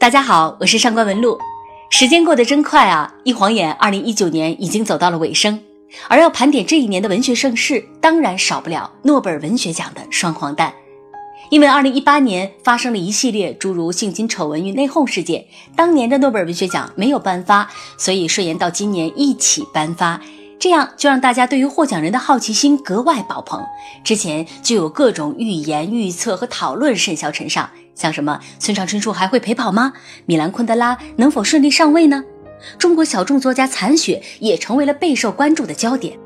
大家好，我是上官文露。时间过得真快啊，一晃眼，二零一九年已经走到了尾声。而要盘点这一年的文学盛事，当然少不了诺贝尔文学奖的双黄蛋。因为二零一八年发生了一系列诸如性侵丑闻与内讧事件，当年的诺贝尔文学奖没有颁发，所以顺延到今年一起颁发，这样就让大家对于获奖人的好奇心格外爆棚。之前就有各种预言、预测和讨论甚嚣尘上。像什么村上春树还会陪跑吗？米兰昆德拉能否顺利上位呢？中国小众作家残雪也成为了备受关注的焦点。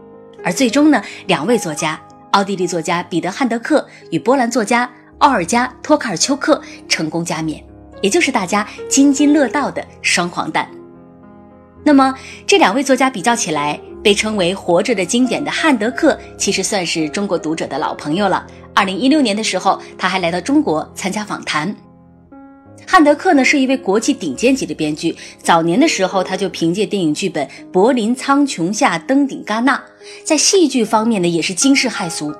而最终呢，两位作家，奥地利作家彼得汉德克与波兰作家奥尔加托卡尔丘克成功加冕，也就是大家津津乐道的双黄蛋。那么这两位作家比较起来，被称为活着的经典的汉德克，其实算是中国读者的老朋友了。二零一六年的时候，他还来到中国参加访谈。汉德克呢是一位国际顶尖级的编剧，早年的时候他就凭借电影剧本《柏林苍穹下》登顶戛纳，在戏剧方面呢也是惊世骇俗，《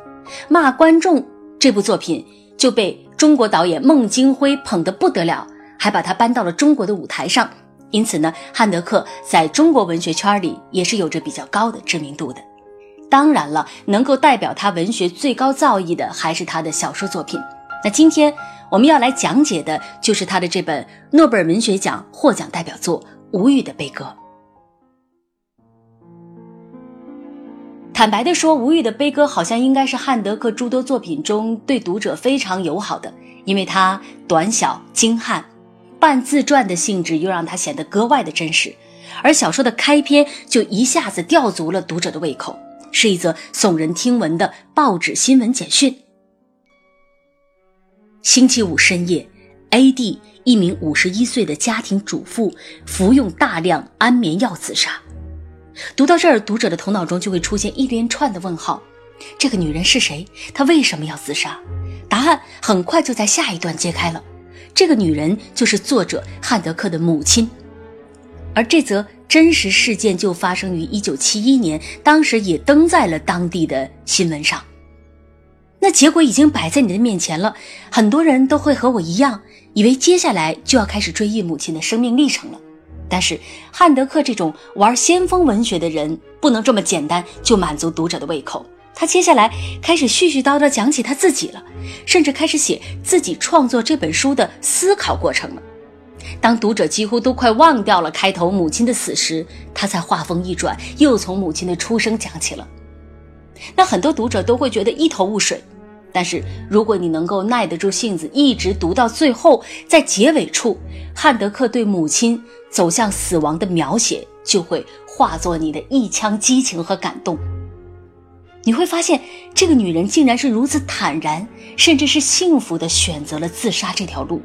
骂观众》这部作品就被中国导演孟京辉捧得不得了，还把他搬到了中国的舞台上。因此呢，汉德克在中国文学圈里也是有着比较高的知名度的。当然了，能够代表他文学最高造诣的还是他的小说作品。那今天我们要来讲解的就是他的这本诺贝尔文学奖获奖代表作《无语的悲歌》。坦白的说，《无语的悲歌》好像应该是汉德克诸多作品中对读者非常友好的，因为它短小精悍，半自传的性质又让它显得格外的真实，而小说的开篇就一下子吊足了读者的胃口。是一则耸人听闻的报纸新闻简讯。星期五深夜，A.D. 一名五十一岁的家庭主妇服用大量安眠药自杀。读到这儿，读者的头脑中就会出现一连串的问号：这个女人是谁？她为什么要自杀？答案很快就在下一段揭开了。这个女人就是作者汉德克的母亲，而这则。真实事件就发生于一九七一年，当时也登在了当地的新闻上。那结果已经摆在你的面前了，很多人都会和我一样，以为接下来就要开始追忆母亲的生命历程了。但是汉德克这种玩先锋文学的人，不能这么简单就满足读者的胃口。他接下来开始絮絮叨叨讲起他自己了，甚至开始写自己创作这本书的思考过程了。当读者几乎都快忘掉了开头母亲的死时，他才话锋一转，又从母亲的出生讲起了。那很多读者都会觉得一头雾水，但是如果你能够耐得住性子，一直读到最后，在结尾处，汉德克对母亲走向死亡的描写就会化作你的一腔激情和感动。你会发现，这个女人竟然是如此坦然，甚至是幸福的选择了自杀这条路。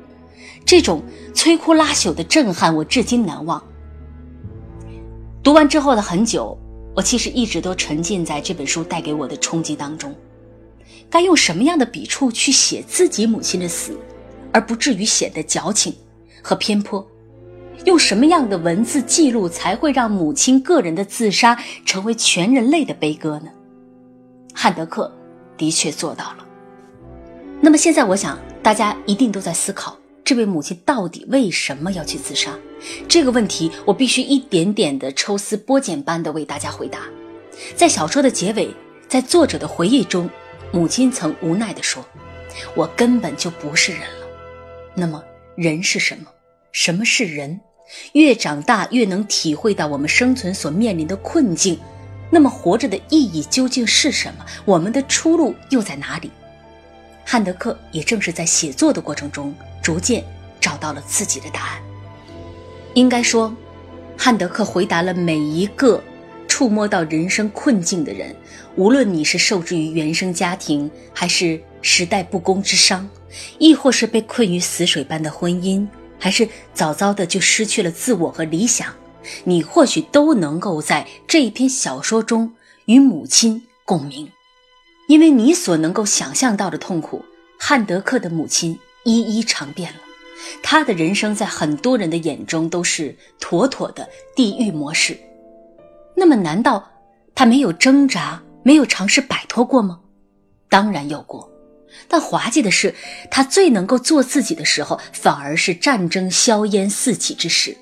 这种摧枯拉朽的震撼，我至今难忘。读完之后的很久，我其实一直都沉浸在这本书带给我的冲击当中。该用什么样的笔触去写自己母亲的死，而不至于显得矫情和偏颇？用什么样的文字记录才会让母亲个人的自杀成为全人类的悲歌呢？汉德克的确做到了。那么现在，我想大家一定都在思考。这位母亲到底为什么要去自杀？这个问题我必须一点点的抽丝剥茧般的为大家回答。在小说的结尾，在作者的回忆中，母亲曾无奈地说：“我根本就不是人了。”那么，人是什么？什么是人？越长大越能体会到我们生存所面临的困境。那么，活着的意义究竟是什么？我们的出路又在哪里？汉德克也正是在写作的过程中。逐渐找到了自己的答案。应该说，汉德克回答了每一个触摸到人生困境的人，无论你是受制于原生家庭，还是时代不公之伤，亦或是被困于死水般的婚姻，还是早早的就失去了自我和理想，你或许都能够在这一篇小说中与母亲共鸣，因为你所能够想象到的痛苦，汉德克的母亲。一一尝遍了，他的人生在很多人的眼中都是妥妥的地狱模式。那么，难道他没有挣扎，没有尝试摆脱过吗？当然有过。但滑稽的是，他最能够做自己的时候，反而是战争硝烟四起之时。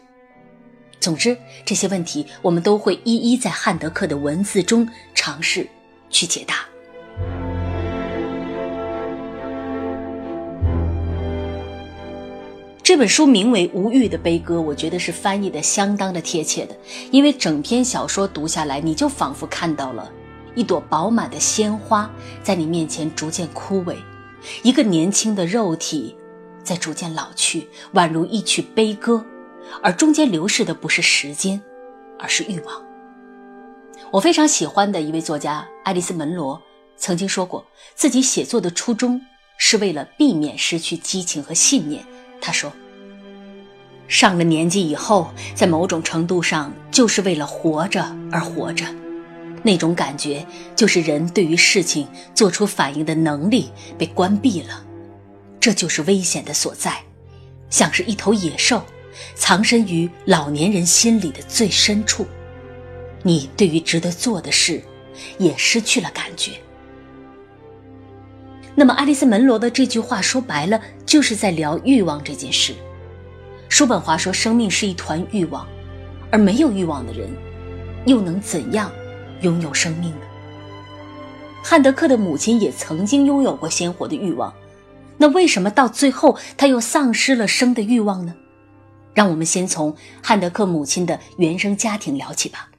总之，这些问题我们都会一一在汉德克的文字中尝试去解答。这本书名为《无欲的悲歌》，我觉得是翻译的相当的贴切的，因为整篇小说读下来，你就仿佛看到了一朵饱满的鲜花在你面前逐渐枯萎，一个年轻的肉体在逐渐老去，宛如一曲悲歌。而中间流逝的不是时间，而是欲望。我非常喜欢的一位作家爱丽丝·门罗曾经说过，自己写作的初衷是为了避免失去激情和信念。他说：“上了年纪以后，在某种程度上，就是为了活着而活着。那种感觉，就是人对于事情做出反应的能力被关闭了。这就是危险的所在，像是一头野兽。”藏身于老年人心里的最深处，你对于值得做的事，也失去了感觉。那么，爱丽丝·门罗的这句话说白了，就是在聊欲望这件事。叔本华说：“生命是一团欲望，而没有欲望的人，又能怎样拥有生命呢？”汉德克的母亲也曾经拥有过鲜活的欲望，那为什么到最后他又丧失了生的欲望呢？让我们先从汉德克母亲的原生家庭聊起吧。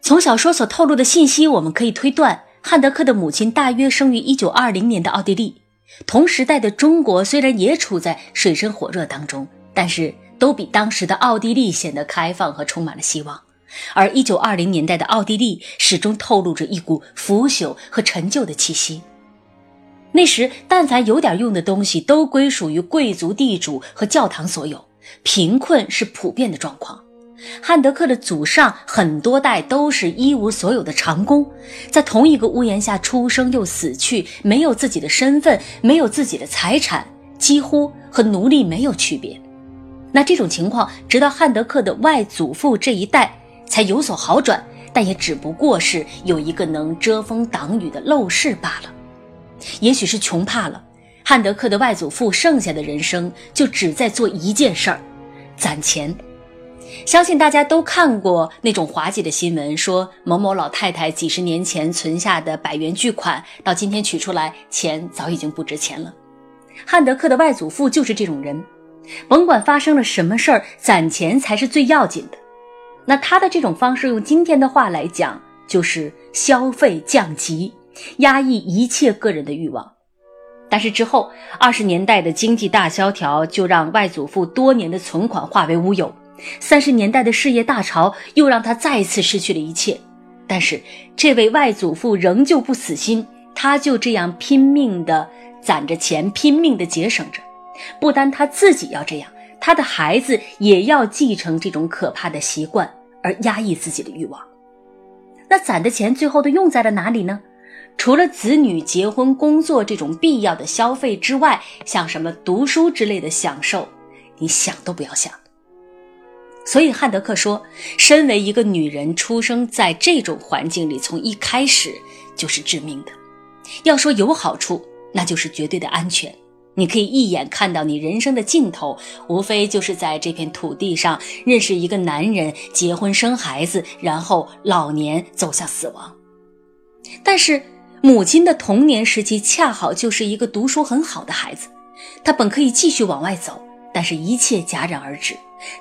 从小说所透露的信息，我们可以推断，汉德克的母亲大约生于一九二零年的奥地利。同时代的中国虽然也处在水深火热当中，但是都比当时的奥地利显得开放和充满了希望。而一九二零年代的奥地利始终透露着一股腐朽和陈旧的气息。那时，但凡有点用的东西，都归属于贵族、地主和教堂所有，贫困是普遍的状况。汉德克的祖上很多代都是一无所有的长工，在同一个屋檐下出生又死去，没有自己的身份，没有自己的财产，几乎和奴隶没有区别。那这种情况，直到汉德克的外祖父这一代才有所好转，但也只不过是有一个能遮风挡雨的陋室罢了。也许是穷怕了，汉德克的外祖父剩下的人生就只在做一件事儿：攒钱。相信大家都看过那种滑稽的新闻，说某某老太太几十年前存下的百元巨款，到今天取出来，钱早已经不值钱了。汉德克的外祖父就是这种人，甭管发生了什么事儿，攒钱才是最要紧的。那他的这种方式，用今天的话来讲，就是消费降级。压抑一切个人的欲望，但是之后二十年代的经济大萧条就让外祖父多年的存款化为乌有，三十年代的事业大潮又让他再次失去了一切。但是这位外祖父仍旧不死心，他就这样拼命的攒着钱，拼命的节省着。不单他自己要这样，他的孩子也要继承这种可怕的习惯，而压抑自己的欲望。那攒的钱最后都用在了哪里呢？除了子女结婚、工作这种必要的消费之外，像什么读书之类的享受，你想都不要想。所以汉德克说，身为一个女人，出生在这种环境里，从一开始就是致命的。要说有好处，那就是绝对的安全。你可以一眼看到你人生的尽头，无非就是在这片土地上认识一个男人，结婚生孩子，然后老年走向死亡。但是。母亲的童年时期恰好就是一个读书很好的孩子，她本可以继续往外走，但是一切戛然而止。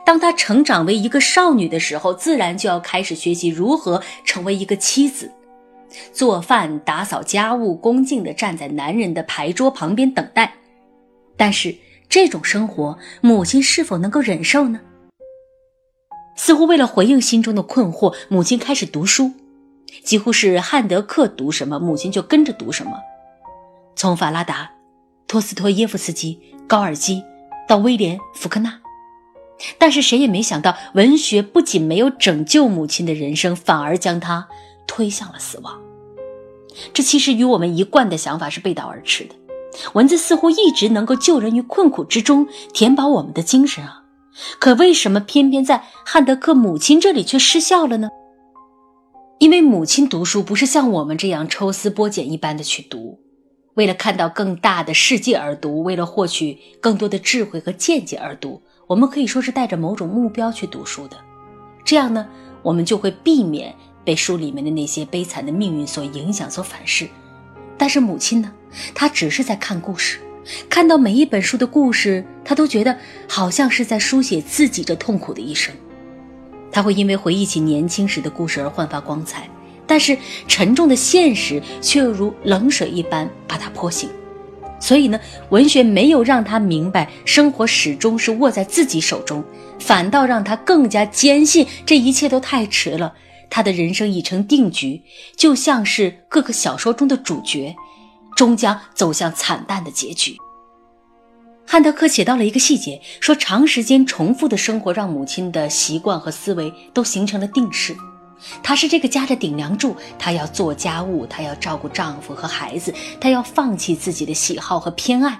当她成长为一个少女的时候，自然就要开始学习如何成为一个妻子，做饭、打扫家务，恭敬地站在男人的牌桌旁边等待。但是这种生活，母亲是否能够忍受呢？似乎为了回应心中的困惑，母亲开始读书。几乎是汉德克读什么，母亲就跟着读什么。从法拉达、托斯托耶夫斯基、高尔基到威廉·福克纳，但是谁也没想到，文学不仅没有拯救母亲的人生，反而将她推向了死亡。这其实与我们一贯的想法是背道而驰的。文字似乎一直能够救人于困苦之中，填饱我们的精神啊，可为什么偏偏在汉德克母亲这里却失效了呢？因为母亲读书不是像我们这样抽丝剥茧一般的去读，为了看到更大的世界而读，为了获取更多的智慧和见解而读，我们可以说是带着某种目标去读书的。这样呢，我们就会避免被书里面的那些悲惨的命运所影响、所反噬。但是母亲呢，她只是在看故事，看到每一本书的故事，她都觉得好像是在书写自己这痛苦的一生。他会因为回忆起年轻时的故事而焕发光彩，但是沉重的现实却又如冷水一般把他泼醒。所以呢，文学没有让他明白生活始终是握在自己手中，反倒让他更加坚信这一切都太迟了。他的人生已成定局，就像是各个小说中的主角，终将走向惨淡的结局。汉德克写到了一个细节，说长时间重复的生活让母亲的习惯和思维都形成了定式。她是这个家的顶梁柱，她要做家务，她要照顾丈夫和孩子，她要放弃自己的喜好和偏爱，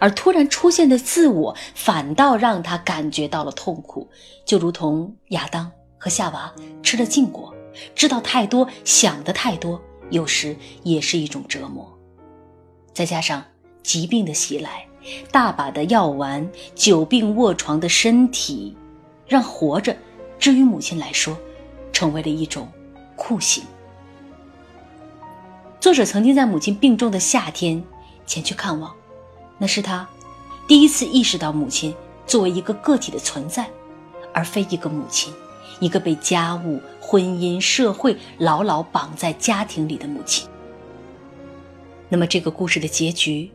而突然出现的自我反倒让她感觉到了痛苦，就如同亚当和夏娃吃了禁果，知道太多，想的太多，有时也是一种折磨。再加上疾病的袭来。大把的药丸，久病卧床的身体，让活着，至于母亲来说，成为了一种酷刑。作者曾经在母亲病重的夏天前去看望，那是他第一次意识到母亲作为一个个体的存在，而非一个母亲，一个被家务、婚姻、社会牢牢绑在家庭里的母亲。那么，这个故事的结局？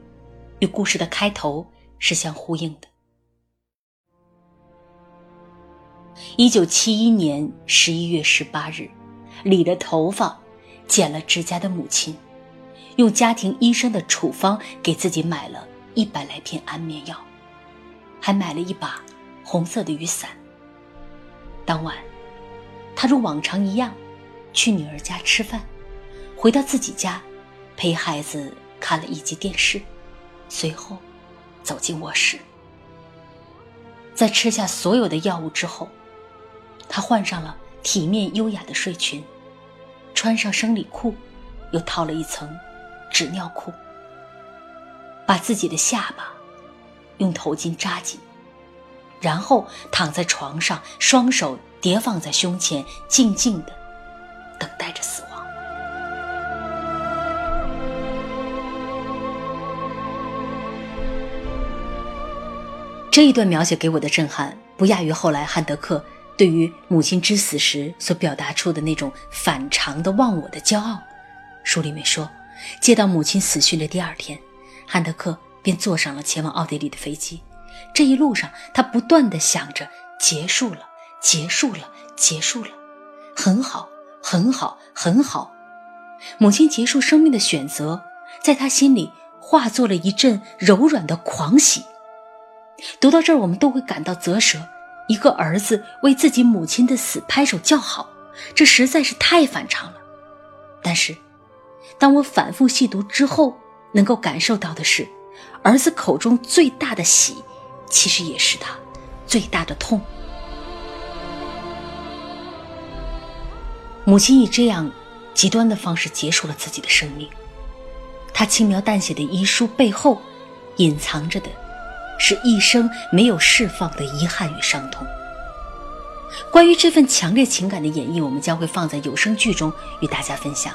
与故事的开头是相呼应的。一九七一年十一月十八日，理了头发、剪了指甲的母亲，用家庭医生的处方给自己买了一百来片安眠药，还买了一把红色的雨伞。当晚，他如往常一样去女儿家吃饭，回到自己家，陪孩子看了一集电视。随后，走进卧室。在吃下所有的药物之后，他换上了体面优雅的睡裙，穿上生理裤，又套了一层纸尿裤，把自己的下巴用头巾扎紧，然后躺在床上，双手叠放在胸前，静静的等待着死这一段描写给我的震撼，不亚于后来汉德克对于母亲之死时所表达出的那种反常的忘我的骄傲。书里面说，接到母亲死讯的第二天，汉德克便坐上了前往奥地利的飞机。这一路上，他不断地想着：结束了，结束了，结束了，很好，很好，很好。母亲结束生命的选择，在他心里化作了一阵柔软的狂喜。读到这儿，我们都会感到啧舌。一个儿子为自己母亲的死拍手叫好，这实在是太反常了。但是，当我反复细读之后，能够感受到的是，儿子口中最大的喜，其实也是他最大的痛。母亲以这样极端的方式结束了自己的生命，她轻描淡写的遗书背后，隐藏着的。是一生没有释放的遗憾与伤痛。关于这份强烈情感的演绎，我们将会放在有声剧中与大家分享。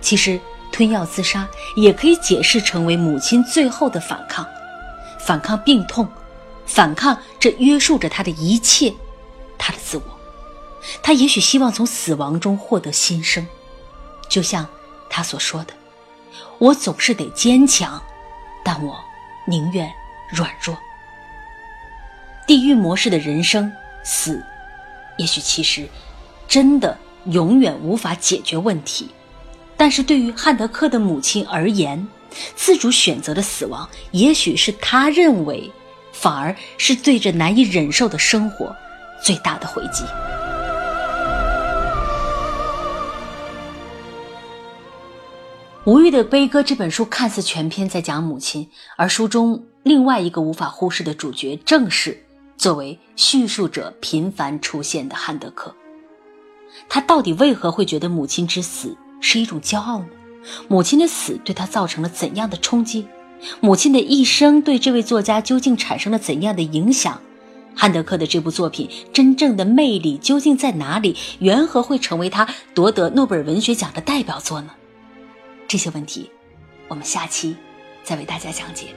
其实，吞药自杀也可以解释成为母亲最后的反抗，反抗病痛，反抗这约束着她的一切，她的自我。她也许希望从死亡中获得新生，就像他所说的：“我总是得坚强，但我宁愿。”软弱，地狱模式的人生死，也许其实真的永远无法解决问题。但是对于汉德克的母亲而言，自主选择的死亡，也许是他认为反而是对着难以忍受的生活最大的回击。《无欲的悲歌》这本书看似全篇在讲母亲，而书中另外一个无法忽视的主角，正是作为叙述者频繁出现的汉德克。他到底为何会觉得母亲之死是一种骄傲呢？母亲的死对他造成了怎样的冲击？母亲的一生对这位作家究竟产生了怎样的影响？汉德克的这部作品真正的魅力究竟在哪里？缘何会成为他夺得诺贝尔文学奖的代表作呢？这些问题，我们下期再为大家讲解。